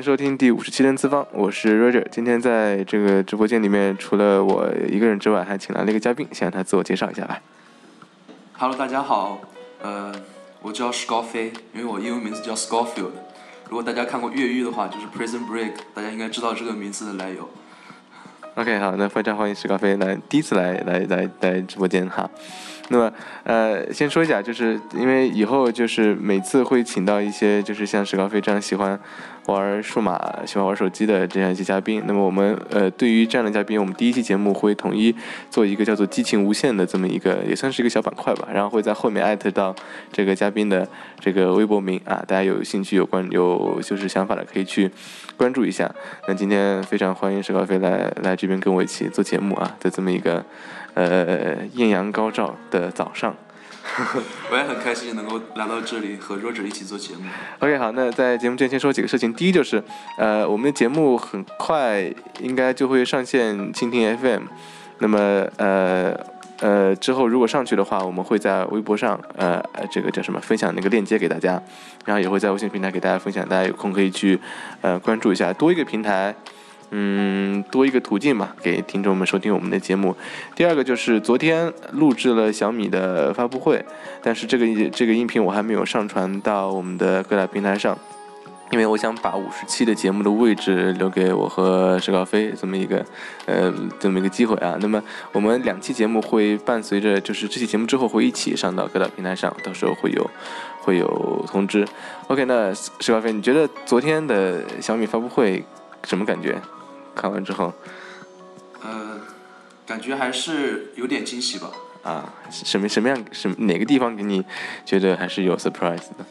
迎收听第五十七天次方，我是 Roger。今天在这个直播间里面，除了我一个人之外，还请来了一个嘉宾，先让他自我介绍一下吧。Hello，大家好，呃，我叫史高飞，因为我英文名字叫 Scofield。如果大家看过越狱的话，就是 Prison Break，大家应该知道这个名字的来由。OK，好，那非常欢迎史高飞来第一次来来来来直播间哈。那么，呃，先说一下，就是因为以后就是每次会请到一些就是像史高飞这样喜欢玩数码、喜欢玩手机的这样一些嘉宾。那么我们呃，对于这样的嘉宾，我们第一期节目会统一做一个叫做“激情无限”的这么一个，也算是一个小板块吧。然后会在后面艾特到这个嘉宾的这个微博名啊，大家有兴趣、有关、有就是想法的可以去关注一下。那今天非常欢迎史高飞来来这边跟我一起做节目啊，在这么一个。呃，艳阳高照的早上，我也很开心能够来到这里和 Roger 一起做节目。OK，好，那在节目之前先说几个事情。第一就是，呃，我们的节目很快应该就会上线蜻蜓 FM。那么，呃呃，之后如果上去的话，我们会在微博上，呃，这个叫什么，分享那个链接给大家，然后也会在微信平台给大家分享，大家有空可以去呃关注一下，多一个平台。嗯，多一个途径嘛，给听众们收听我们的节目。第二个就是昨天录制了小米的发布会，但是这个这个音频我还没有上传到我们的各大平台上，因为我想把五十期的节目的位置留给我和石高飞这么一个呃这么一个机会啊。那么我们两期节目会伴随着，就是这期节目之后会一起上到各大平台上，到时候会有会有通知。OK，那石高飞，你觉得昨天的小米发布会什么感觉？看完之后，呃，感觉还是有点惊喜吧。啊，什么什么样什哪个地方给你觉得还是有 surprise 的？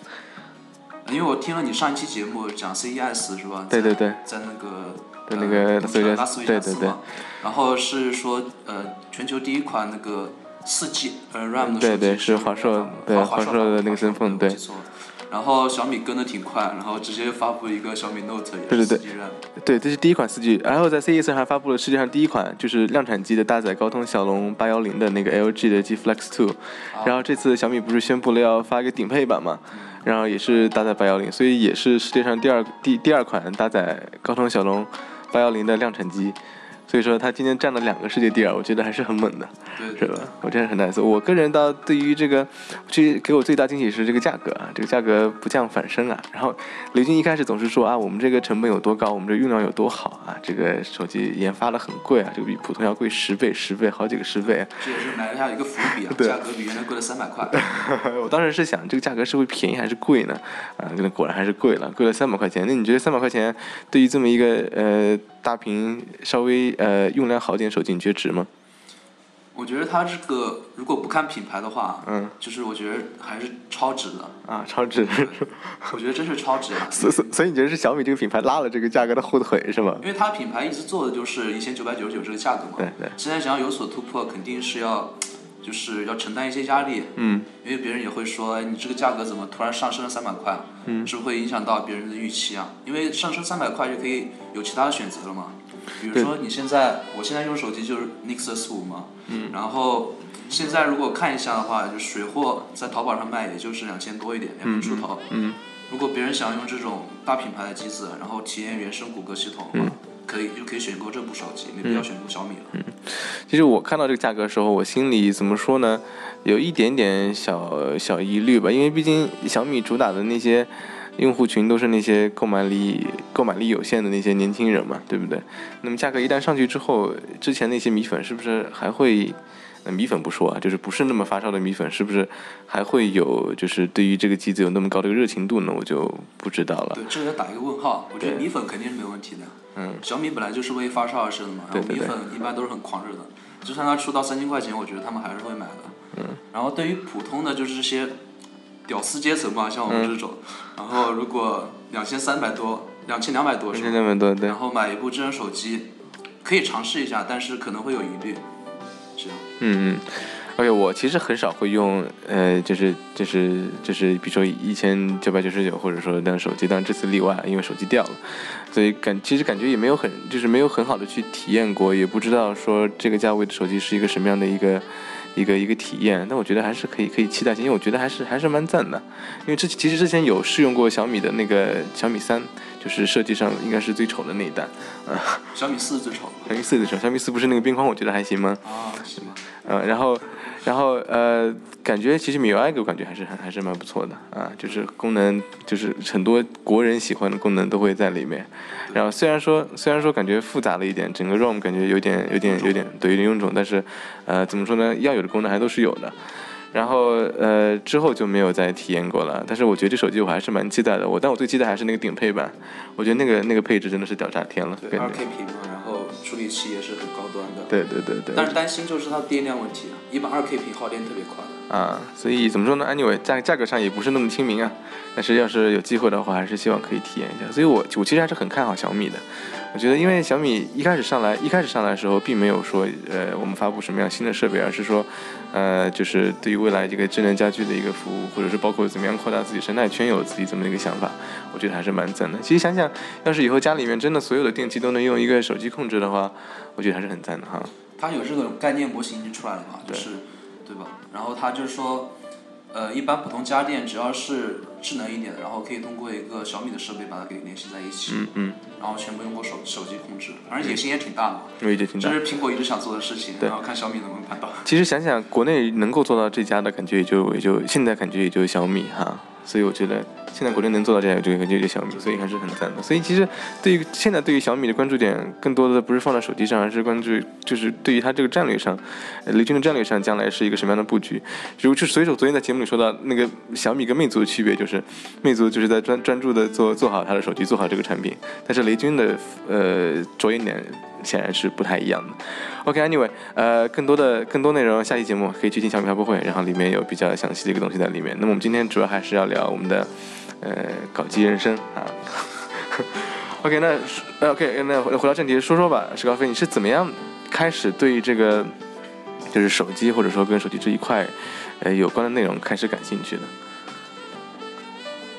因为我听了你上一期节目讲 CES 是吧？对对对，在那个在那个拉斯维加斯嘛。然后是说呃，全球第一款那个四 G 呃 RAM 的手机。对对，是华硕对华硕的那个身份对。然后小米跟的挺快，然后直接发布一个小米 Note 也是四 G RAM。对，这是第一款四 G。然后在 CES 上还发布了世界上第一款就是量产机的搭载高通骁龙八幺零的那个 LG 的 G Flex Two。然后这次小米不是宣布了要发一个顶配版嘛？然后也是搭载八幺零，所以也是世界上第二第第二款搭载高通骁龙八幺零的量产机。所以说他今天占了两个世界第二，我觉得还是很猛的，是吧？我觉得很 nice。我个人倒对于这个，其给我最大惊喜是这个价格啊，这个价格不降反升啊。然后雷军一开始总是说啊，我们这个成本有多高，我们这用料有多好啊，这个手机研发的很贵啊，这个比普通要贵十倍、十倍、好几个十倍。这也是埋下一个伏笔啊，价格比原来贵了三百块。我当时是想，这个价格是会便宜还是贵呢？啊，那果然还是贵了，贵了三百块钱。那你觉得三百块钱对于这么一个呃？大屏稍微呃用量好点手机，你觉得值吗？我觉得它这个如果不看品牌的话，嗯，就是我觉得还是超值的啊，超值。我觉得真是超值。所所所以你觉得是小米这个品牌拉了这个价格的后腿是吗？因为它品牌一直做的就是一千九百九十九这个价格嘛，对对。现在想要有所突破，肯定是要就是要承担一些压力，嗯，因为别人也会说，哎，你这个价格怎么突然上升了三百块？嗯，是不是会影响到别人的预期啊？因为上升三百块就可以有其他的选择了嘛。比如说你现在，我现在用手机就是 Nexus 五嘛，嗯，然后现在如果看一下的话，就水货在淘宝上卖也就是两千多一点，两千出头，嗯，如果别人想用这种大品牌的机子，然后体验原生谷歌系统的话，可以就可以选购这部手机，没必要选购小米了。嗯，其实我看到这个价格的时候，我心里怎么说呢，有一点点小小疑虑吧，因为毕竟小米主打的那些。用户群都是那些购买力购买力有限的那些年轻人嘛，对不对？那么价格一旦上去之后，之前那些米粉是不是还会？呃米粉不说啊，就是不是那么发烧的米粉，是不是还会有就是对于这个机子有那么高的一个热情度呢？我就不知道了。对，这个要打一个问号。我觉得米粉肯定是没有问题的。嗯，小米本来就是为发烧而生的嘛，然后米粉一般都是很狂热的，就算它出到三千块钱，我觉得他们还是会买的。嗯。然后对于普通的就是这些屌丝阶层嘛，像我们这种，然后如果两千三百多、两千两百多是吧是那么多，对然。后买一部智能手机，可以尝试一下，但是可能会有疑虑。嗯嗯。而且我其实很少会用，呃，就是就是就是，比如说一千九百九十九，或者说当手机，当然这次例外，因为手机掉了，所以感其实感觉也没有很，就是没有很好的去体验过，也不知道说这个价位的手机是一个什么样的一个一个一个体验。但我觉得还是可以可以期待一下，因为我觉得还是还是蛮赞的。因为之其实之前有试用过小米的那个小米三，就是设计上应该是最丑的那一代，啊，小米四最丑小米四最丑，小米四不是那个边框，我觉得还行吗？啊，行吧。呃，然后，然后呃，感觉其实米 UI 给我感觉还是还还是蛮不错的啊，就是功能就是很多国人喜欢的功能都会在里面。然后虽然说虽然说感觉复杂了一点，整个 ROM 感觉有点有点有点对有点臃肿，但是呃怎么说呢，要有的功能还都是有的。然后呃之后就没有再体验过了，但是我觉得这手机我还是蛮期待的。我但我最期待还是那个顶配版，我觉得那个那个配置真的是屌炸天了，对，K 屏嘛，然后处理器也是很高端的。对对对对。但是担心就是它电量问题啊，一般二 K 屏耗电特别快的。啊，所以怎么说呢？Anyway，价价格上也不是那么亲民啊。但是要是有机会的话，还是希望可以体验一下。所以我我其实还是很看好小米的。我觉得，因为小米一开始上来，一开始上来的时候，并没有说呃我们发布什么样新的设备，而是说，呃，就是对于未来这个智能家居的一个服务，或者是包括怎么样扩大自己生态圈，有自己这么一个想法，我觉得还是蛮赞的。其实想想，要是以后家里面真的所有的电器都能用一个手机控制的话，我觉得还是很赞的哈。它有这种概念模型已经出来了嘛，就是，对吧？然后它就是说，呃，一般普通家电只要是智能一点的，然后可以通过一个小米的设备把它给联系在一起，嗯嗯，然后全部用过手手机控制，反正野心也挺大的嘛。我也挺大这。是苹果一直想做的事情，对然后看小米能不能办到。其实想想，国内能够做到这家的感觉也就也就现在感觉也就小米哈，所以我觉得现在国内能做到这样，就感觉就小米，所以还是很赞的。所以其实对于现在对于小米的关注点，更多的不是放在手机上，而是关注就是对于它这个战略上，呃雷军的战略上将来是一个什么样的布局。如就所以说昨天在节目里说到那个小米跟魅族的区别，就是是魅族就是在专专注的做做好它的手机，做好这个产品，但是雷军的呃着眼点显然是不太一样的。OK，Anyway，、呃，更多的更多内容，下期节目可以去听小米发布会，然后里面有比较详细的一个东西在里面。那么我们今天主要还是要聊我们的呃搞基人生啊。OK，那 OK，那回到正题，说说吧，石高飞，你是怎么样开始对这个就是手机或者说跟手机这一块呃有关的内容开始感兴趣的？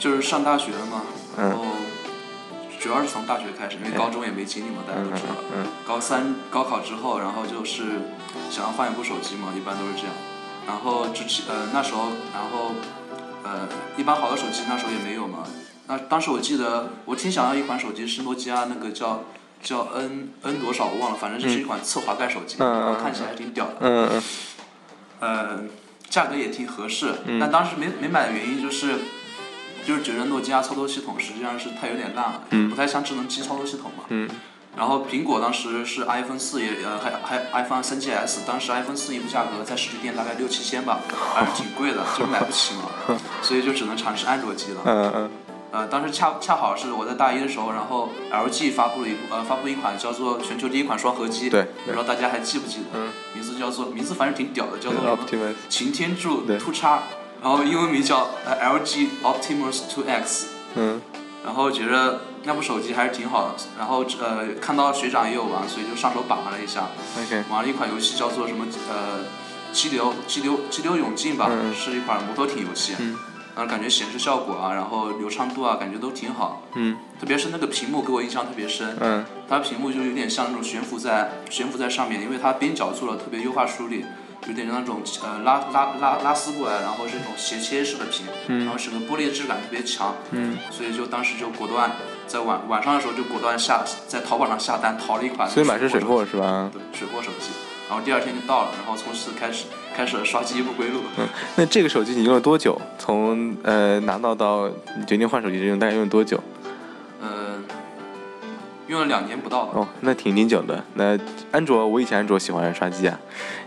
就是上大学了嘛，嗯然后主要是从大学开始，因为高中也没经历嘛，大家都知道。嗯高三高考之后，然后就是想要换一部手机嘛，一般都是这样。然后之前呃那时候，然后呃一般好的手机那时候也没有嘛。那当时我记得我挺想要一款手机是诺基亚那个叫叫 N N 多少我忘了，反正就是一款侧滑盖手机，然后看起来还挺屌的。嗯嗯呃，价格也挺合适，嗯但当时没没买的原因就是，就是觉得诺基亚操作系统实际上是它有点烂了，嗯不太像智能机操作系统嘛。嗯然后苹果当时是 iPhone 四也呃还还 iPhone 三 GS，当时 iPhone 四一部价格在实体店大概六七千吧，还是挺贵的，就是买不起嘛，所以就只能尝试安卓机了。嗯嗯呃，当时恰恰好是我在大一的时候，然后 LG 发布了一部呃发布一款叫做全球第一款双核机，对不知道大家还记不记得？嗯名字叫做名字反正挺屌的，叫做什么？擎天柱对 Two 叉，然后英文名叫呃 LG Optimus Two X，嗯。然后觉得那部手机还是挺好的，然后呃看到学长也有玩，所以就上手把玩了一下，，OK，玩了一款游戏叫做什么呃激流激流激流勇进吧，嗯。是一款摩托艇游戏，嗯。然后感觉显示效果啊，然后流畅度啊，感觉都挺好，嗯。特别是那个屏幕给我印象特别深，嗯。它屏幕就有点像那种悬浮在悬浮在上面，因为它边角做了特别优化处理，有点那种呃拉拉拉拉丝过来，然后是那种斜切式的屏，然后整个玻璃质感特别强，嗯，所以就当时就果断在晚晚上的时候就果断下在淘宝上下单淘了一款。所以买是水货是吧？对，水货手机。然后第二天就到了，然后从此开始 开始了刷机不归路。嗯，那这个手机你用了多久？从呃拿到到你决定换手机，用大概用了多久？嗯，用了两年不到吧。哦，那挺挺久的。那安卓，我以前安卓喜欢刷机啊，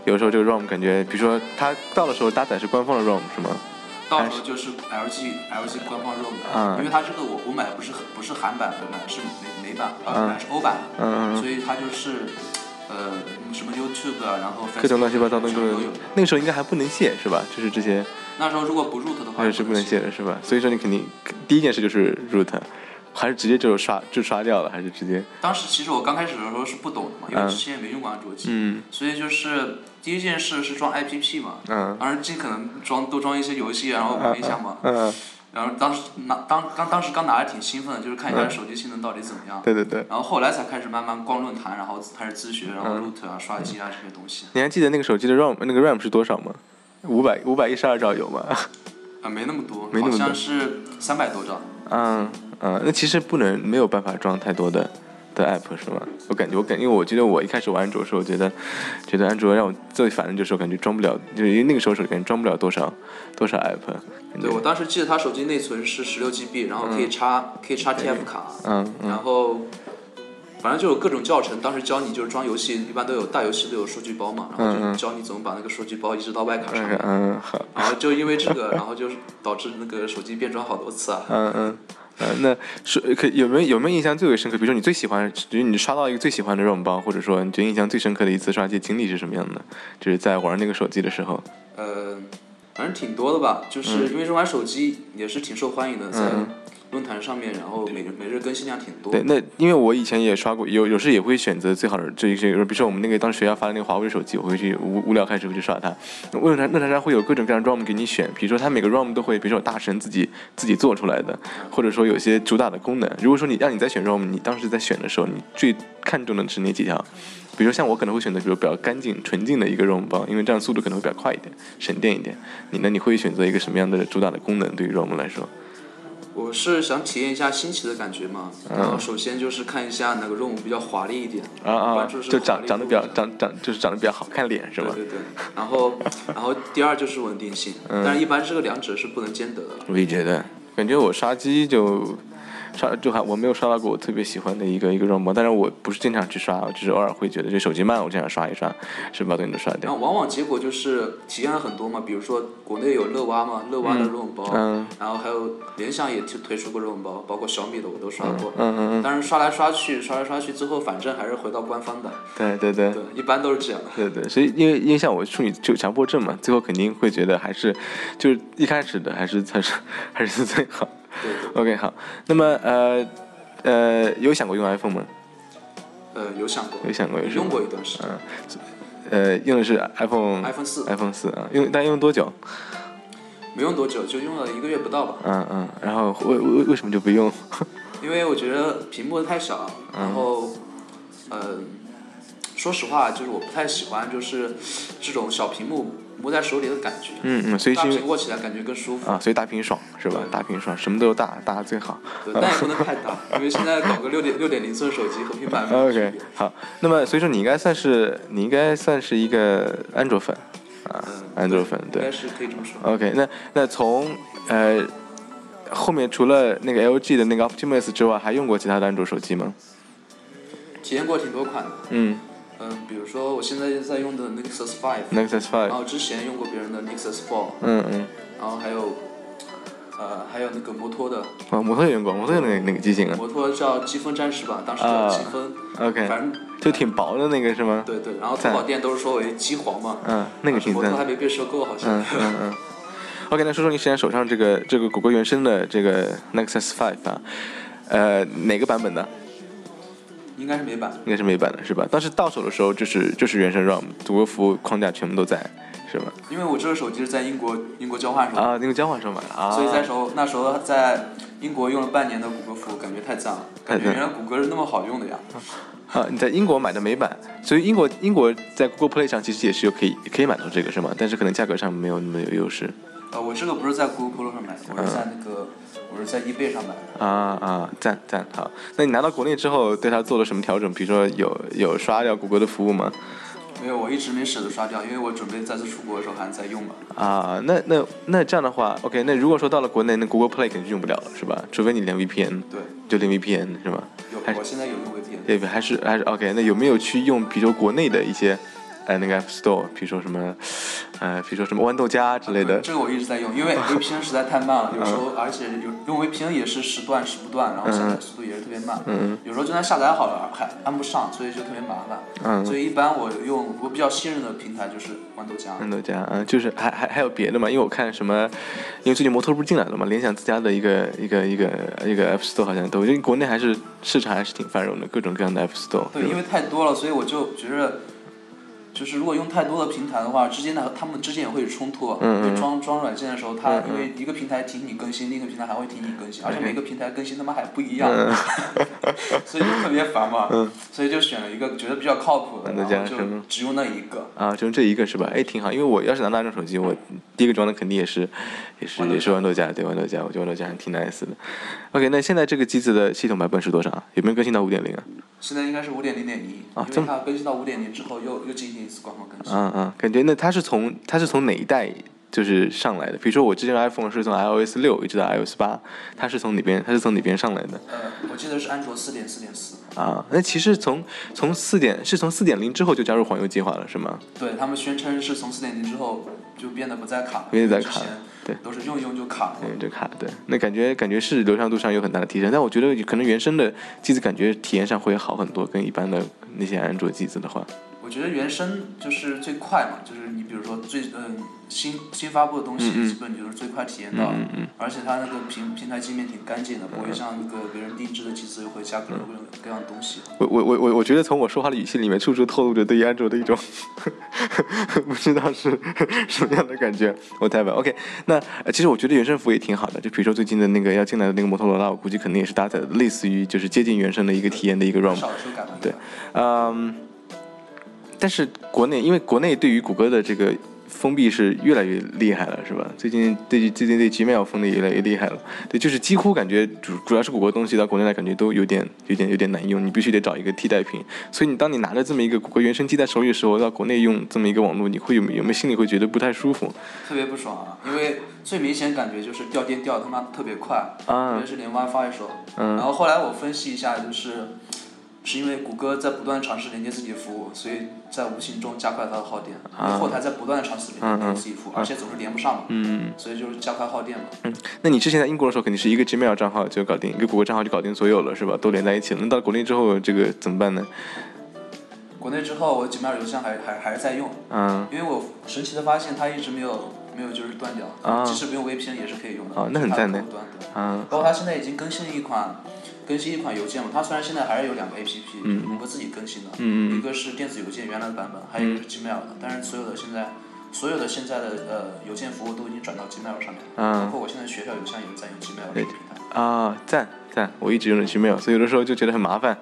有时候这个 ROM 感觉，比如说它到的时候搭载是官方的 ROM 是吗？到时候就是 LG LG 官方 ROM，嗯因为它这个我我买的不是不是韩版，我买的是美美版，呃，买的是欧版，嗯嗯所以它就是呃什么 YouTube 啊，然后各种乱七八糟的都有。那个时候应该还不能卸是吧？就是这些那时候如果不 root 的话，还是不能卸的是吧？所以说你肯定第一件事就是 root，还是直接就刷就刷掉了，还是直接当时其实我刚开始的时候是不懂的嘛，因为嗯之前也没用过安卓机，嗯所以就是第一件事是装 APP 嘛，嗯当然尽可能装多装一些游戏，然后玩一下嘛。嗯，然后当时拿当刚当时刚拿着挺兴奋的，就是看一下手机性能到底怎么样。对对对。然后后来才开始慢慢逛论坛，然后开始自学，然嗯后 root 啊、刷机啊这些东西。你还记得那个手机的 ROM 那个 RAM 是多少吗？五百五百一十二兆有吗？啊，没那么多好像是三百多兆。嗯嗯，那其实不能没有办法装太多的的 app 是吗？我感觉我感，因为我觉得我一开始玩安卓的时候，觉得觉得安卓让我最烦的就是我感觉装不了，就是因为那个时候手机装不了多少多少 app。对，我当时记得它手机内存是十六 GB，然后可以插、可以插 TF 卡，嗯嗯然后反正就有各种教程，当时教你就是装游戏，一般都有大游戏都有数据包嘛，然后就教你怎么把那个数据包移植到外卡上嗯面。嗯好然后就因为这个，然后就是导致那个手机变装好多次啊。嗯嗯。呃，那是可有没有有没有印象最为深刻？比如说你最喜欢，就是你刷到一个最喜欢的 ROM 包，或者说你觉得印象最深刻的一次刷机经历是什么样的？就是在玩那个手机的时候。呃，反正挺多的吧，就是因为这款手机也是挺受欢迎的，在论坛上面，然后每日每日更新量挺多。对，那因为我以前也刷过，有有时也会选择最好的这一些，比如说我们那个当时学校发的那个华为手机，我会去无无聊开始会去刷它。论坛论坛上会有各种各样的 ROM 给你选，比如说它每个 ROM 都会，比如说有大神自己自己做出来的，或者说有些主打的功能。如果说你让你在选 ROM，你当时在选的时候，你最看重的是哪几条？比如像我可能会选择，比如比较干净纯净的一个 ROM 包，因为这样速度可能会比较快一点，省电一点。你呢？你会选择一个什么样的主打的功能？对于 ROM 来说？我是想体验一下新奇的感觉嘛，然后首先就是看一下哪个 ROM 比较华丽一点，啊啊就长长得比较长长就是长得比较好看脸是吧？对对对，然后 然后第二就是稳定性，嗯但是一般这个两者是不能兼得的。我也觉得，感觉我刷机就刷就还我没有刷到过我特别喜欢的一个一个 ROM，但是我不是经常去刷，我只是偶尔会觉得这手机慢，我经常刷一刷，是把东西都刷掉。然后往往结果就是体验了很多嘛，比如说国内有乐蛙嘛，乐蛙的 ROM 包，嗯然后还有联想也推推出过 ROM 包，包括小米的我都刷过。嗯嗯嗯，但是刷来刷去，刷来刷去，最后反正还是回到官方的。对对对对，一般都是这样的。对对，所以因为因为像我处女就强迫症嘛，最后肯定会觉得还是就是一开始的还是才是还是最好。对对，OK 好，那么呃呃有想过用 iPhone 吗？呃，有想过，有想过有用过一段时间。呃用的是 iPhone iPhone 四 iPhone 四啊，用大概用多久？没用多久，就用了一个月不到吧。嗯嗯，然后为为为什么就不用？因为我觉得屏幕太小，然后，呃，说实话，就是我不太喜欢就是这种小屏幕摸在手里的感觉。嗯嗯，所以大屏握起来感觉更舒服。啊，所以大屏爽是吧？大屏爽，什么都大，大最好。对，但也不能太大，因为现在搞个六点六点零寸手机和平板 OK，好，那么所以说你应该算是你应该算是一个安卓粉啊，嗯，安卓粉对。应该是可以这么说。OK，那那从呃后面除了那个 LG 的那个 Optimus 之外，还用过其他的安卓手机吗？体验过挺多款的，嗯嗯，比如说我现在在用的 Nexus 5，，Nexus 然 Five，然后之前用过别人的 Nexus 4，嗯嗯，然后还有，呃，还有那个摩托的，啊，摩托也用过，摩托有那个那个机型啊摩托叫积分战士吧，当时叫积分，，OK，反正就挺薄的那个是吗？对对，然后淘宝店都是说为机皇嘛，嗯，那个挺赞摩托。还没被收购好像嗯。嗯嗯。OK，那说说你现在手上这个这个谷歌原生的这个 Nexus Five 啊，呃，哪个版本的？应该是美版。应该是美版的是吧？当时到手的时候就是就是原生 ROM，谷歌服务框架全部都在，是吧？因为我这个手机是在英国英国交换时候，啊，那个交换时候买的啊。所以在时候那时候在英国用了半年的谷歌服务，感觉太赞了，感觉原来谷歌是那么好用的呀。啊，你在英国买的美版，所以英国英国在 Google Play 上其实也是有可以可以买到这个是吗？但是可能价格上没有那么有优势。呃，我这个不是在 Google Play 上买的，我是在那个我是在 eBay 上买的。啊啊，赞赞好。那你拿到国内之后，对它做了什么调整？比如说有有刷掉谷歌的服务吗？没有我一直没舍得刷掉，因为我准备再次出国的时候还在用嘛。啊，那那那这样的话，OK，那如果说到了国内，那 Google Play 肯定用不了了，是吧？除非你连 VPN，对，就连 VPN 是吧？有我现在有用 VPN。对，还是还是 OK。那有没有去用，比如说国内的一些，呃，那个 App Store，比如说什么，呃，比如说什么豌豆荚之类的？这个我一直在用，因为 VPN 实在太慢了，有时候而且有用 VPN 也是时断时不断，然后下载速度也是特别慢。嗯有时候就算下载好了还安不上，所以就特别麻烦。嗯所以一般我用我比较信任的平台就是豌豆荚。豌豆荚，嗯，就是还还还有别的嘛？因为我看什么，因为最近摩托不是进来了嘛，联想自家的一个一个一个一个 App Store 好像都，因为国内还是市场还是挺繁荣的，各种各样的 App Store。对，因为太多了，所以我就觉着，就是如果用太多的平台的话，之间的他们之间也会有冲突。嗯嗯就装装软件的时候，它嗯嗯因为一个平台停你更新，另一个平台还会停你更新，而且每个平台更新他妈还不一样，嗯 所以就特别烦嘛。嗯所以就选了一个觉得比较靠谱的，豌豆然后就只用那一个。啊，就这一个是吧？哎，挺好，因为我要是拿那种手机，我第一个装的肯定也是，也是也是豌豆荚，对豌豆荚，我觉得豌豆荚还挺 nice 的。OK，那现在这个机子的系统版本是多少啊？有没有更新到五点零啊？现在应该是五点零点一，因为它更新到五点零之后又又进行一次官方更新。嗯嗯，感觉那它是从它是从哪一代就是上来的？比如说我之前 iPhone 是从 iOS 六一直到 iOS 八，它是从哪边？它是从哪边上来的？呃，我记得是安卓四点四点四。啊，那其实从从四点是从四点零之后就加入黄油计划了，是吗？对他们宣称是从四点零之后就变得不再卡了，变得再卡因为之前对都是用一用就卡了。对，就卡对，那感觉感觉是流畅度上有很大的提升，但我觉得可能原生的机子感觉体验上会好很多，跟一般的那些安卓机子的话，我觉得原生就是最快嘛，就是你比如说最嗯新新发布的东西，基本就是最快体验到，嗯嗯而且它那个平平台界面挺干净的，不会像那个别人定制的机子又会加各种各种各样的东西。我我我我我觉得从我说话的语气里面，处处透露着对于安卓的一种 不知道是什么样的感觉。我代表 OK，那呃其实我觉得原生服务也挺好的，就比如说最近的那个要进来的那个摩托罗拉，我估计肯定也是搭载类似于就是接近原生的一个体验的一个 ROM。对嗯，但是国内因为国内对于谷歌的这个封闭是越来越厉害了，是吧？最近对最近对 Gmail 封的也越来越厉害了。对，就是几乎感觉主主要是谷歌东西到国内来感觉都有点有点有点难用，你必须得找一个替代品。所以你当你拿着这么一个谷歌原生机在手里的时候，到国内用这么一个网络，你会有有没有心里会觉得不太舒服？特别不爽啊，因为最明显感觉就是掉电掉他妈特别快，特啊别是连 WiFi 的时候。嗯然后后来我分析一下，就是是因为谷歌在不断尝试连接自己的服务，所以在无形中加快它的耗电。后台在不断的尝试连接自己服务，而且总是连不上嘛，嗯。所以就是加快耗电嘛。嗯那你之前在英国的时候，肯定是一个 Gmail 账号就搞定，一个谷歌账号就搞定所有了，是吧？都连在一起了。那到国内之后，这个怎么办呢？国内之后，我 Gmail 邮箱还还还是在用，嗯，因为我神奇的发现它一直没有没有就是断掉，啊即使不用 VPN 也是可以用的。啊那很赞呢它不会断对啊，包括它现在已经更新了一款，更新一款邮件嘛。它虽然现在还是有两个 APP，嗯谷歌自己更新的，一个是电子邮件原来的版本，还有一个是 Gmail 的。但是所有的现在，所有的现在的呃邮件服务都已经转到 Gmail 上面了，包嗯括我现在学校邮箱也是在用 Gmail 这个平台。啊，赞赞！我一直用的 Gmail，所以有的时候就觉得很麻烦。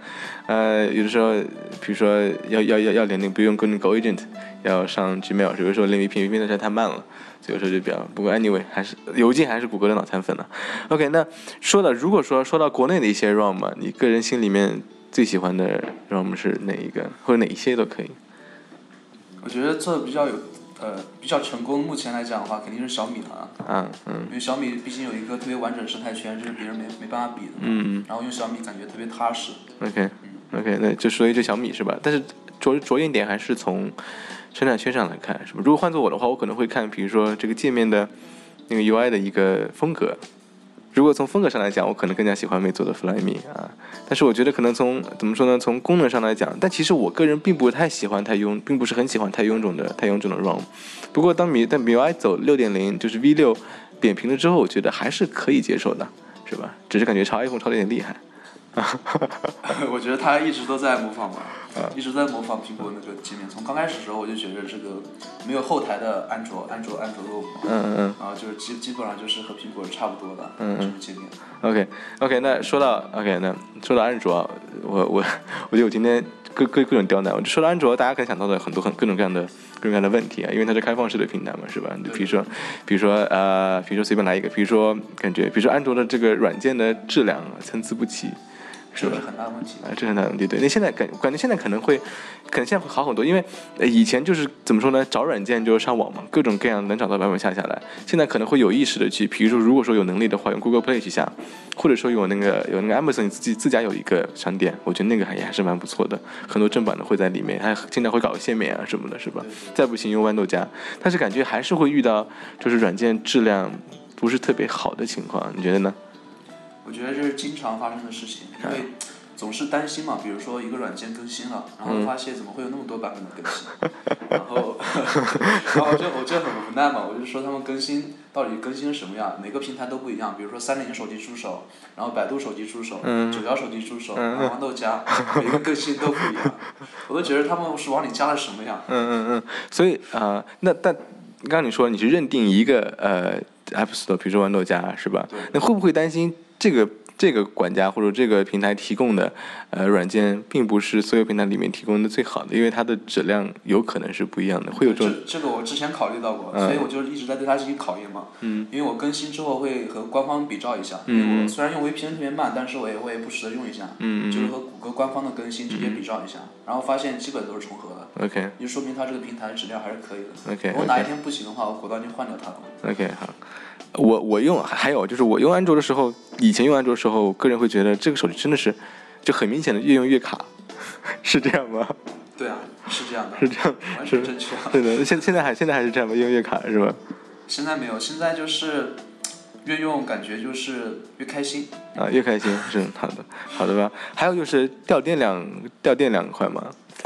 呃，有的时候，比如说要要要要连那个，不用跟那个 Go Agent，要上 Gmail，有的时候连 VPN，VPN 的实在太慢了，所以有时候就比较。不过 anyway，还是邮件还是谷歌的脑残粉呢、OK，那说了，如果说说到国内的一些 ROM，你个人心里面最喜欢的 ROM 是哪一个，或者哪一些都可以？我觉得做的比较有呃比较成功，目前来讲的话，肯定是小米了啊，啊，嗯因为小米毕竟有一个特别完整的生态圈，这是别人没没办法比的。嗯然后用小米感觉特别踏实。，OK OK，那就说一句小米是吧？但是着着眼点还是从生态圈上来看，是吧？如果换做我的话，我可能会看，比如说这个界面的那个 UI 的一个风格。如果从风格上来讲，我可能更加喜欢魅族的 Flyme 啊，但是我觉得可能从怎么说呢？从功能上来讲，但其实我个人并不太喜欢太臃，并不是很喜欢太臃肿的太臃肿的 ROM。不过当米但 MIUI 走六点零，就是 V 六扁平了之后，我觉得还是可以接受的，是吧？只是感觉抄 iPhone 抄的有点厉害。我觉得他一直都在模仿嘛，啊一直在模仿苹果那个界面。从刚开始的时候我就觉得这个没有后台的安卓，安卓安卓 logo，嗯嗯嗯。然后就是基基本上就是和苹果差不多的嗯嗯界面。OK OK，那说到 OK，那说到安卓啊，我我我觉得我今天各各各种刁难。我就说到安卓，大家可能想到的很多很各种各样的各种各样的问题啊，因为它是开放式的平台嘛，是吧？你比如说，比如说呃，比如说随便来一个，比如说感觉，比如说安卓的这个软件的质量啊参差不齐。这个是很大的问题。啊，这是很大的问题。对，那现在感感觉现在可能会，可能现在会好很多，因为呃以前就是怎么说呢，找软件就是上网嘛，各种各样能找到版本下下来。现在可能会有意识的去，比如说如果说有能力的话，用 Google Play 去下，或者说有那个有那个 Amazon 自己自家有一个商店，我觉得那个还也还是蛮不错的，很多正版的会在里面，还经常会搞限免啊什么的，是吧？再不行用豌豆荚，但是感觉还是会遇到就是软件质量不是特别好的情况，你觉得呢？我觉得这是经常发生的事情，因为总是担心嘛，比如说一个软件更新了，然后发现怎么会有那么多版本的更新，然后，然后我就我就很无奈嘛，我就说他们更新到底更新成什么样，每个平台都不一样，比如说三菱手机出手，然后百度手机出手，九幺手机出手，然后豌豆荚，每个更新都不一样，我都觉得他们是往里加了什么呀？嗯嗯嗯，所以啊、那但刚刚你说你是认定一个呃 App Store，比如说豌豆荚是吧？对？那会不会担心这个这个管家或者这个平台提供的呃软件，并不是所有平台里面提供的最好的，因为它的质量有可能是不一样的，会有这种这这个我之前考虑到过，嗯所以我就一直在对它进行考验嘛。嗯。因为我更新之后会和官方比照一下，因为我虽然用 VPN 特别慢，但是我也会不时的用一下，嗯嗯就是和谷歌官方的更新直接比照一下，然后发现基本都是重合的，OK 就说明它这个平台的质量还是可以的。OK 如果哪一天不行的话，我果断就换掉它了。OK 好。我我用还有就是我用安卓的时候，以前用安卓的时候，个人会觉得这个手机真的是就很明显的越用越卡，是这样吗？对啊，是这样的，是这样，完全正确啊。对的。现现在还现在还是这样吗？越用越卡是吧？现在没有，现在就是越用感觉就是越开心。啊，越开心是好的，好的吧？还有就是掉电量，掉电量快吗？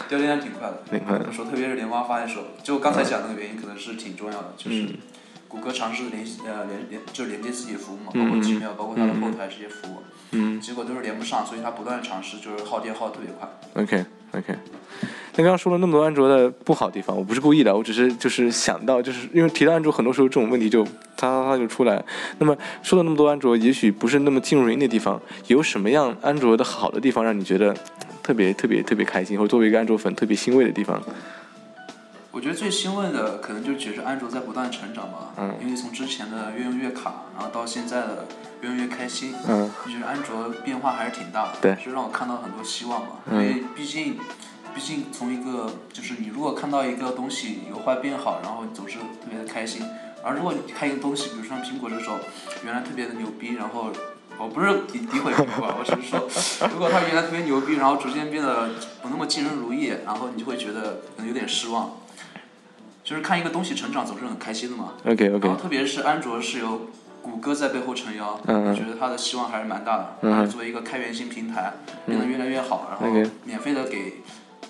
掉电量挺快的，挺快的有时候特别是连挖发的时候，就刚才讲那个原因，可能是挺重要的，就是嗯谷歌尝试连呃连连就是连接自己的服务嘛，嗯包括嗯 Gmail，包括它的后台这些服务，嗯结果都是连不上，所以它不断地尝试，就是耗电耗得特别快。，OK OK。那刚刚说了那么多安卓的不好的地方，我不是故意的，我只是就是想到，就是因为提到安卓，很多时候这种问题就它它它就出来。那么说了那么多安卓，也许不是那么尽如人意的地方，有什么样安卓的好的地方让你觉得特别特别特别开心，或者作为一个安卓粉特别欣慰的地方？我觉得最欣慰的可能就只是安卓在不断成长吧，嗯因为从之前的越用越卡，然后到现在的越用越开心，嗯就觉得安卓变化还是挺大的，对就让我看到很多希望嘛。嗯因为毕竟，毕竟从一个就是你如果看到一个东西由坏变好，然后你总是特别的开心。而如果你看一个东西，比如说像苹果这种，原来特别的牛逼，然后我不是诋诋毁苹果，我只是说，如果它原来特别牛逼，然后逐渐变得不那么尽人如意，然后你就会觉得可能有点失望。就是看一个东西成长总是很开心的嘛。，OK OK，然后特别是安卓是由谷歌在背后撑腰，我觉得它的希望还是蛮大的。嗯嗯作为一个开源性平台，变得越来越好，然后免费的给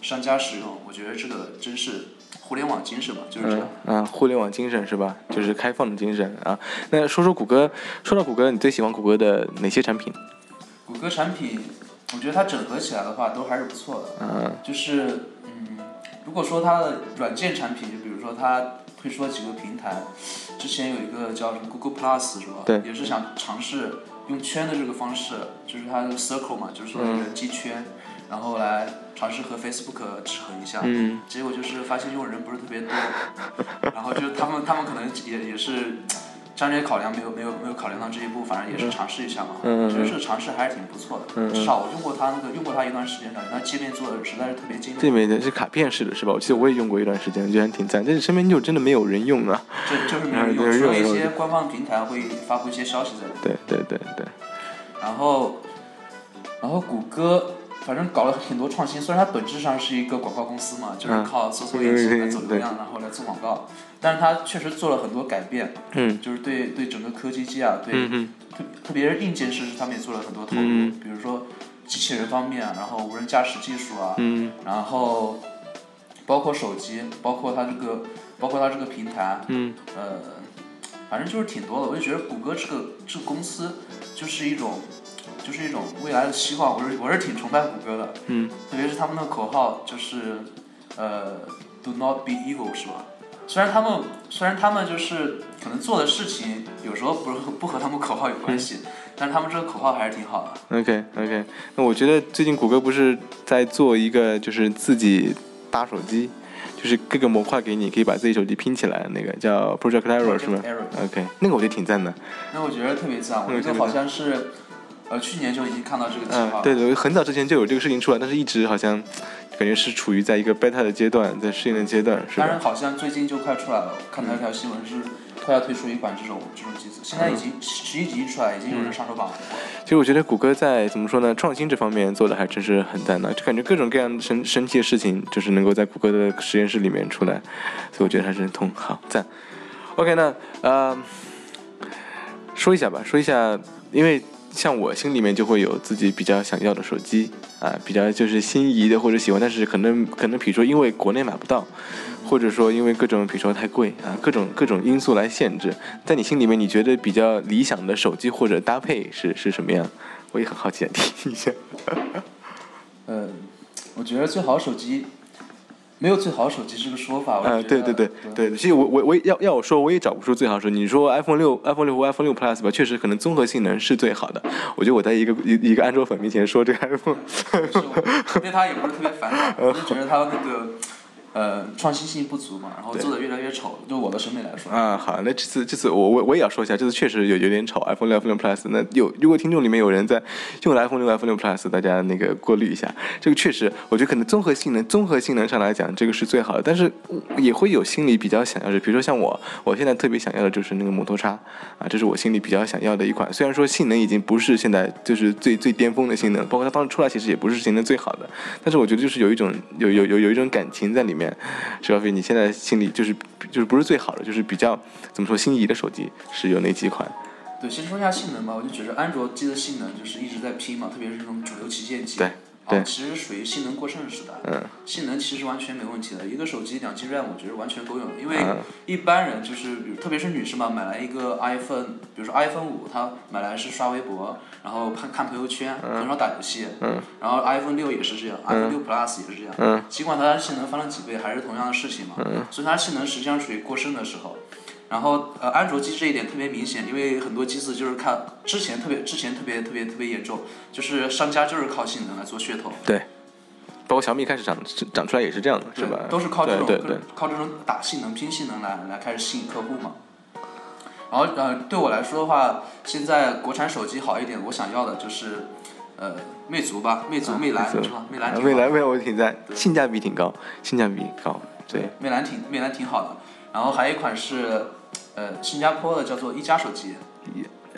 商家使用，我觉得这个真是互联网精神嘛，就是这样。嗯啊，互联网精神是吧？就是开放的精神啊。那说说谷歌，说到谷歌，你最喜欢谷歌的哪些产品？谷歌产品，我觉得它整合起来的话都还是不错的。嗯就是嗯，如果说它的软件产品，就说它推出了几个平台，之前有一个叫什么 Google Plus 是吧？对也是想尝试用圈的这个方式，就是它的 Circle 嘛，就是说嗯人机圈，然后来尝试和 Facebook 制衡一下。嗯结果就是发现用人不是特别多，然后就他们他们可能也也是战略考量没有没有没有考量到这一步，反正也是尝试一下嘛。嗯嗯嗯我觉得这个尝试还是挺不错的，嗯嗯至少我用过它那个用过它一段时间，感觉它界面做的实在是特别精美。界面的是卡片式的是吧？我记得我也用过一段时间，觉得还挺赞。但是身边就真的没有人用啊。这就是没人嗯用，除了一些官方平台会发布一些消息在里面。对对对对，然后，然后谷歌反正搞了很多创新，虽然它本质上是一个广告公司嘛，就是嗯。靠搜索引擎来走流对量，然后来做广告，但是它确实做了很多改变，嗯。就是对对整个科技界啊，对特特别是硬件设施，他们也做了很多投入，嗯。比如说机器人方面啊，然后无人驾驶技术啊，嗯。然后包括手机，包括它这个，包括它这个平台，嗯。呃，反正就是挺多的。我就觉得谷歌这个这个公司就是一种，就是一种未来的希望。我是我是挺崇拜谷歌的，嗯特别是他们的口号就是，呃，Do not be evil，是吧？虽然他们虽然他们就是可能做的事情有时候不是不和他们口号有关系，但是他们这个口号还是挺好的。，OK OK。那我觉得最近谷歌不是在做一个就是自己搭手机，就是各个模块给你可以把自己手机拼起来，那个叫 Project Arrow 是吗 Arrow？OK，那个我觉得挺赞的。那我觉得特别赞，我嗯特别这个好像是，呃去年就已经看到这个计划了。，嗯对对，很早之前就有这个事情出来，但是一直好像感觉是处于在一个 beta 的阶段，在适应的阶段，是当然？好像最近就快出来了，我看到一条新闻是快要推出一款这种这种机子，现在已经十一级出来，已经有人上手把玩过了。其实我觉得谷歌在怎么说呢，创新这方面做的还真是很赞的，就感觉各种各样神神奇的事情，就是能够在谷歌的实验室里面出来，所以我觉得还是通好赞。OK，那呃，说一下吧，说一下，因为像我心里面就会有自己比较想要的手机啊，比较就是心仪的或者喜欢，但是可能可能比如说因为国内买不到，或者说因为各种比如说太贵啊，各种各种因素来限制，在你心里面你觉得比较理想的手机或者搭配是是什么样？我也很好奇想听一下。呃，我觉得最好手机没有最好手机这个说法。我啊，觉得对对对对，其实我我我要要我说，我也找不出最好手机。你说 iPhone 六、iPhone 六和 iPhone 六 Plus 吧，确实可能综合性能是最好的。我觉得我在一个一一个安卓粉面前说这个 iPhone，是我对它也不是特别反感，我就觉得它那个呃创新性不足嘛，然后做的越来越丑，就我的审美来说。啊，好，那这次这次我我我也要说一下，这次确实有有点丑，iPhone 六、iPhone 六 Plus。那有如果听众里面有人在用了 iPhone 六、iPhone 六 Plus，大家那个过滤一下。这个确实，我觉得可能综合性能综合性能上来讲，这个是最好的，但是也会有心里比较想要的，比如说像我，我现在特别想要的就是那个摩托叉啊，这是我心里比较想要的一款。虽然说性能已经不是现在就是最最巅峰的性能，包括它当时出来其实也不是性能最好的，但是我觉得就是有一种有有有有一种感情在里面。石小飞，你现在心里就是就是不是最好的，就是比较怎么说心仪的手机是有哪几款？对，先说一下性能吧，我就觉得安卓机的性能就是一直在拼嘛，特别是这种主流旗舰机。对对啊，其实属于性能过剩的时代。嗯。性能其实完全没问题的，一个手机两 G RAM 我觉得完全够用，因为嗯一般人就是，比如特别是女生嘛，买来一个 iPhone，比如说 iPhone 五，她买来是刷微博，然后看看朋友圈，很少打游戏。嗯。然后 iPhone 六也是这样、i p h o n e 六 Plus 也是这样。嗯。尽管它的性能翻了几倍，还是同样的事情嘛。嗯。所以它性能实际上属于过剩的时候。然后呃，安卓机这一点特别明显，因为很多机子就是看之前特别之前特别特别特别严重，就是商家就是靠性能来做噱头。对，包括小米开始长长出来也是这样的，是吧？都是靠这种对靠这种打性能、拼性能来来开始吸引客户嘛。然后呃，对我来说的话，现在国产手机好一点，我想要的就是呃魅族吧，魅族、魅蓝，魅族是吧？魅蓝挺好的未来未来我挺在，性价比挺高，性价比高，对，魅蓝挺魅蓝挺好的。然后还有一款是呃新加坡的，叫做一加手机，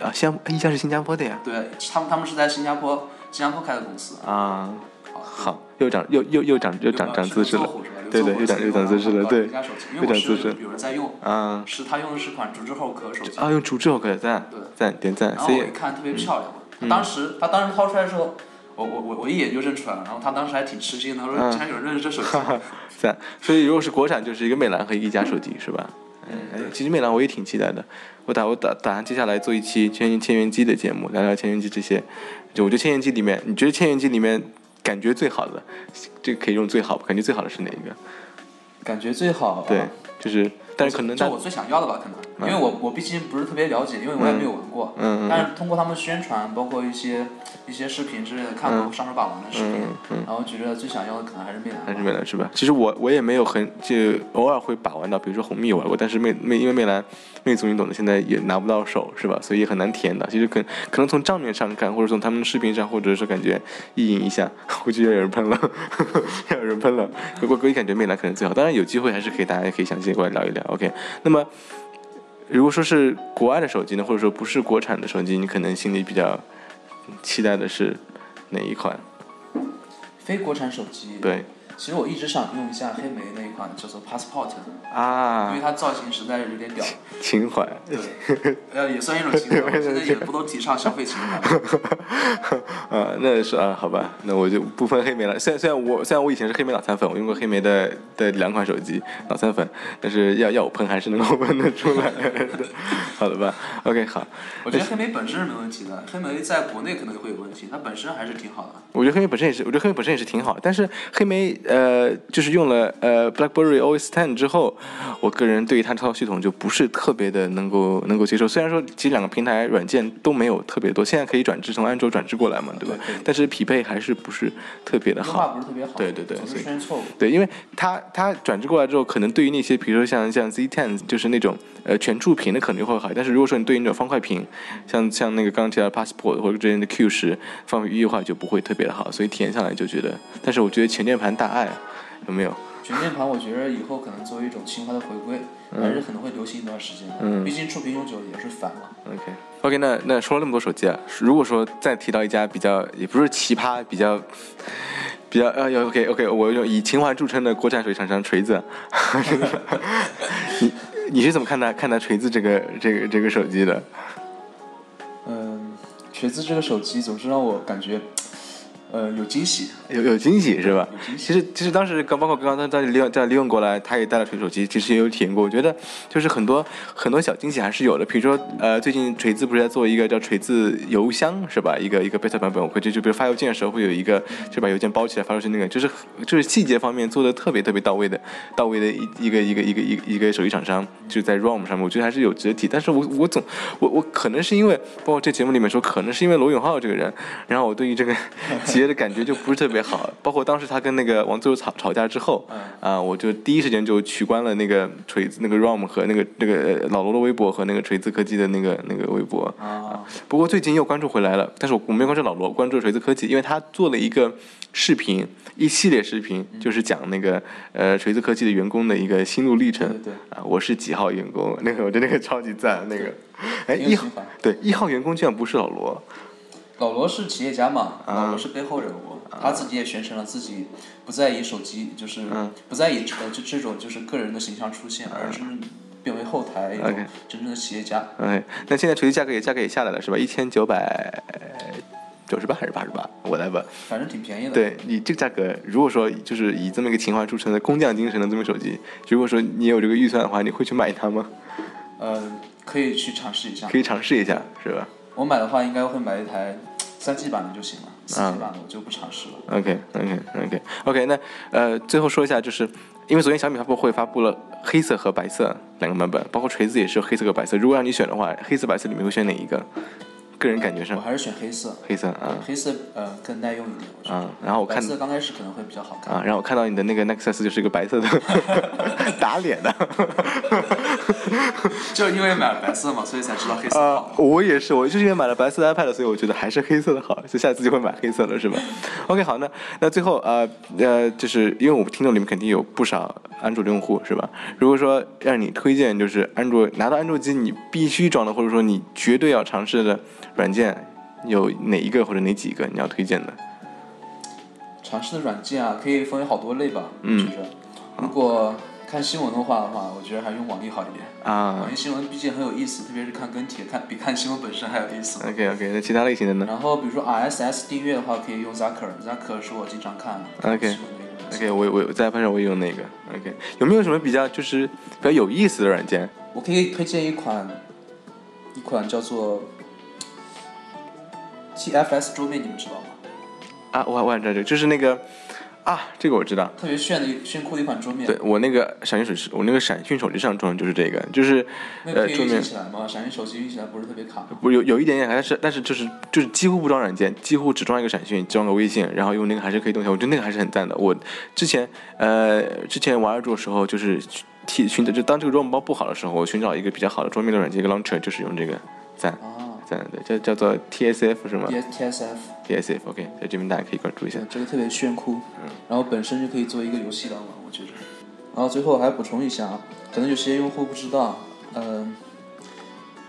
啊，新加一加是新加坡的呀，对他们他们是在新加坡新加坡开的公司。啊，好，又长又又又长又长长姿势了，对对，又长又长姿势了，对一，加手机，因又为我是长姿势有人在用，啊。是他用的是款竹制后壳手机。啊，用竹制后壳赞对。赞点赞然后我一看特别漂亮嘛，嗯。当时他当时掏出来的时候，我我我我一眼就认出来了，然后他当时还挺吃惊的，他说嗯竟然有人认识这手机，赞，所以如果是国产，就是一个魅蓝和一加手机是吧？嗯，哎，其实魅蓝我也挺期待的，我打我打打算接下来做一期千元千元机的节目，聊聊千元机这些。就我觉得千元机里面，你觉得千元机里面感觉最好的，这个可以用最好，感觉最好的是哪一个？感觉最好。对，就是，但是可能它就我最想要的吧，可能，因为我我毕竟不是特别了解，因为我也没有玩过，嗯嗯但是通过他们宣传，包括一些一些视频之类的，看过上手把玩的视频，然后觉得最想要的可能还是魅蓝还是魅蓝是吧？其实我我也没有很就偶尔会把玩到，比如说红蜜玩过，但是魅魅因为魅蓝魅族你懂的，现在也拿不到手是吧？所以也很难体验到。其实可可能从账面上看，或者从他们视频上，或者是感觉意淫一下，估计要有人喷了，要有人喷了。不过估计感觉魅蓝可能最好，当然有机会还是可以大家也可以详细过来聊一聊。OK，那么如果说是国外的手机呢，或者说不是国产的手机，你可能心里比较期待的是哪一款？非国产手机，对其实我一直想用一下黑莓那一款叫做 Passport，因啊为，它造型实在是有点屌。情怀。对，呃，也算一种情怀。现在也不都提倡消费情怀。啊，那是啊，好吧，那我就不分黑莓了。虽然虽然我虽然我以前是黑莓脑残粉，我用过黑莓的的两款手机脑残粉，但是要要我喷还是能够喷得出来的，好的吧？OK，好，我觉得黑莓本身是没问题的，黑莓在国内可能会有问题，它本身还是挺好的。我觉得黑莓本身也是，我觉得黑莓本身也是挺好的，但是黑莓呃，就是用了呃 BlackBerry OS Ten 之后，我个人对于它这套系统就不是特别的能够能够接受。虽然说其实两个平台软件都没有特别多，现在可以转制从安卓转制过来嘛，对吧？但是匹配还是不是特别的好。不是特别好，对对对所以错误。对，因为它它转制过来之后，可能对于那些比如说像像 Z Ten 就是那种呃全触屏的可能会好，但是如果说你对应着方块屏，像像那个刚刚提到的 Passport 或者之前的 Q 十方面优化就不会特别的好，所以体验下来就觉得，但是我觉得全键盘大爱有没有？全键盘我觉得以后可能作为一种情怀的回归，还是可能会流行一段时间。嗯毕竟触屏用久了也是烦嘛。OK OK，那那说了那么多手机啊，如果说再提到一家比较也不是奇葩，比较比较呃 OK OK，我用以情怀著称的国产手机厂商锤子，你 你是怎么看待看待锤子这个这个这个手机的？嗯，锤子这个手机总是让我感觉，呃，有惊喜，有有惊喜是吧？有惊喜。其实其实当时刚包括刚刚他在利用在利用过来，他也带了锤手机，其实也有体验过。我觉得就是很多很多小惊喜还是有的。比如说呃，最近锤子不是在做一个叫锤子邮箱是吧？一个一个 beta 版本，我会就就比如发邮件的时候会有一个就把邮件包起来发出去那个，就是就是细节方面做的特别特别到位的到位的一一个一个一个一个一个手机厂商，就是在 ROM 上面，我觉得还是有值得提。但是我我总我我可能是因为包括这节目里面说，可能是因为罗永浩这个人，然后我对于这个 感觉就不是特别好。包括当时他跟那个王自如吵吵架之后，啊、我就第一时间就取关了那个锤子那个 ROM 和那个那个呃老罗的微博和那个锤子科技的那个那个微博。啊，不过最近又关注回来了，但是我我没有关注老罗，关注锤子科技，因为他做了一个视频，一系列视频，就是讲那个呃锤子科技的员工的一个心路历程。对啊，我是几号员工？那个我觉得那个超级赞，那个，哎一号对一号员工居然不是老罗，老罗是企业家嘛，啊老罗是背后人物，他自己也宣称了自己不再以手机就是嗯不再以呃就这种就是个人的形象出现，而是变为后台一种真正的企业家。OK，那现在锤子价格也价格也下来了是吧？一千九百九十八还是八十八？我来问。反正挺便宜的。对你这个价格，如果说就是以这么一个情怀著称的工匠精神的这么手机，如果说你有这个预算的话，你会去买它吗？呃，可以去尝试一下可。以尝试一下，是吧我买的话，应该会买一台三 G 版的就行了，四啊 G 版的我就不尝试了。？OK OK OK OK，那呃，最后说一下，就是因为昨天小米发布会发布了黑色和白色两个版本，包括锤子也是有黑色和白色。如果让你选的话，黑色、白色里面会选哪一个？个人感觉上，我还是选黑色，黑色啊黑色呃更耐用一点，我觉得。啊。然后我看白色刚开始可能会比较好看。啊，然后我看到你的那个 Nexus 就是一个白色的 打脸的。就因为买了白色嘛，所以才知道黑色啊好。，我也是，我就是因为买了白色的 iPad，所以我觉得还是黑色的好，所以下次就会买黑色的，是吧？OK，好，那那最后呃呃，就是因为我们听众里面肯定有不少安卓的用户，是吧？如果说让你推荐，就是安卓拿到安卓机你必须装的，或者说你绝对要尝试的软件，有哪一个或者哪几个你要推荐的？尝试的软件啊，可以分为好多类吧。嗯就是，如果看新闻的话的话，我觉得还是用网易好一点。啊网易新闻毕竟很有意思，特别是看跟帖，看比看新闻本身还有意思。OK OK，那其他类型的呢然后比如说 RSS 订阅的话，可以用 Zacker，Zacker 是我经常看的 OK。？OK，我我在 iPad 上我也用那个 OK，有没有什么比较就是比较有意思的软件？我可以推荐一款，一款叫做 TFS 桌面，你们知道吗？啊，我我知道这个，就是那个啊，这个我知道。特别炫的一炫酷的一款桌面。对我那个闪讯手机，我那个闪讯手机上装的就是这个，就是呃桌面行起来吗？闪讯手机运行起来不是特别卡。不有有一点点，但是但是就是就是几乎不装软件，几乎只装一个闪讯，装个微信，然后用那个还是可以动起来。我觉得那个还是很赞的。我之前呃之前玩安卓的时候，就是替寻找就当这个 ROM 包不好的时候，我寻找一个比较好的桌面的软件，一个 launcher 就是用这个赞啊赞的，叫叫做 TSF 是吗，T TSF，？TSF OK，在这边大家可以关注一下，。这个特别炫酷，嗯然后本身就可以做一个游戏来玩，我觉得。然后最后还补充一下啊，可能有些用户不知道，嗯、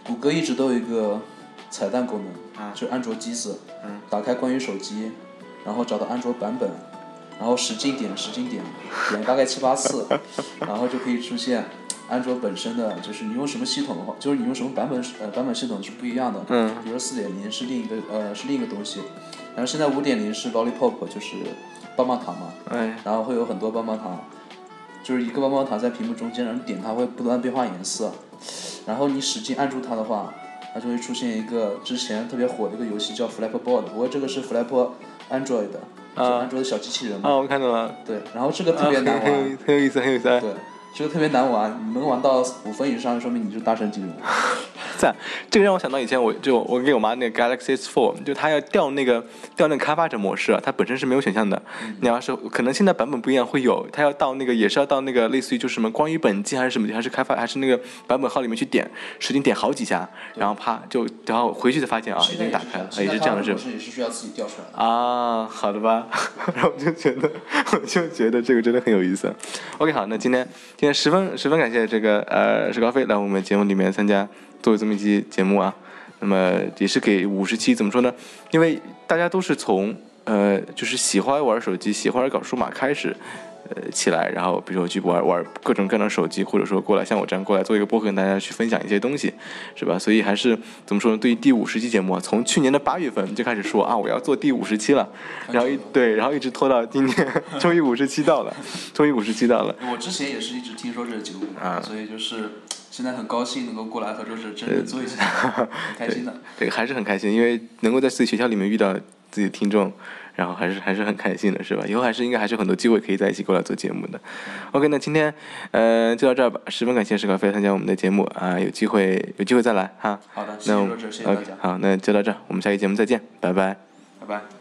谷歌一直都有一个彩蛋功能，啊就是安卓机子，嗯打开关于手机，然后找到安卓版本，然后使劲点使劲点，点大概七八次，然后就可以出现安卓本身的，就是你用什么系统的话，就是你用什么版本呃版本系统是不一样的，嗯。比如说四点零是另一个呃是另一个东西，然后现在五点零是 lollipop 就是棒棒糖嘛，哎。然后会有很多棒棒糖，就是一个棒棒糖在屏幕中间，然后你点它会不断变化颜色，然后你使劲按住它的话，它就会出现一个之前特别火的一个游戏叫 Flipboard，不过这个是 Flip Android 的，就安卓的小机器人嘛。啊，我看到了。对，然后这个特别难玩，很有很有意思，很有意思。对，这个特别难玩，你能玩到五分以上，说明你是大神级人物。赞，这个让我想到以前我就我给我妈那个 Galaxy S4，就她要调那个调那个开发者模式，它本身是没有选项的。你要是可能现在版本不一样会有，它要到那个也是要到那个类似于就是什么关于本机还是什么还是开发还是那个版本号里面去点，使劲点好几下，然后啪就然后回去才发现啊已经打开了，也是这样的，是也是需要自己调出来的。啊，好的吧，然后我就觉得 我就觉得这个真的很有意思。OK，好，那今天今天十分十分感谢这个呃石高飞来我们节目里面参加。做这么一期节目啊，那么也是给五十期怎么说呢？因为大家都是从呃，就是喜欢玩手机、喜欢搞数码开始，呃，起来，然后比如说去玩玩各种各样的手机，或者说过来像我这样过来做一个播客，跟大家去分享一些东西，是吧？所以还是怎么说呢？对于第五十期节目啊，从去年的八月份就开始说啊，我要做第五十期了，然后一对，然后一直拖到今天，终于五十期到了，终于五十期到了。我之前也是一直听说这个节目啊，所以就是。现在很高兴能够过来和周是真人做一下，很开心的。对，还是很开心，因为能够在自己学校里面遇到自己的听众，然后还是还是很开心的，是吧？以后还是应该还是很多机会可以在一起过来做节目的。OK，那今天呃就到这儿吧，十分感谢石凯飞参加我们的节目啊，有机会有机会再来哈。好的，谢谢周谢谢大家。好，那就到这儿，我们下期节目再见，拜拜。拜拜。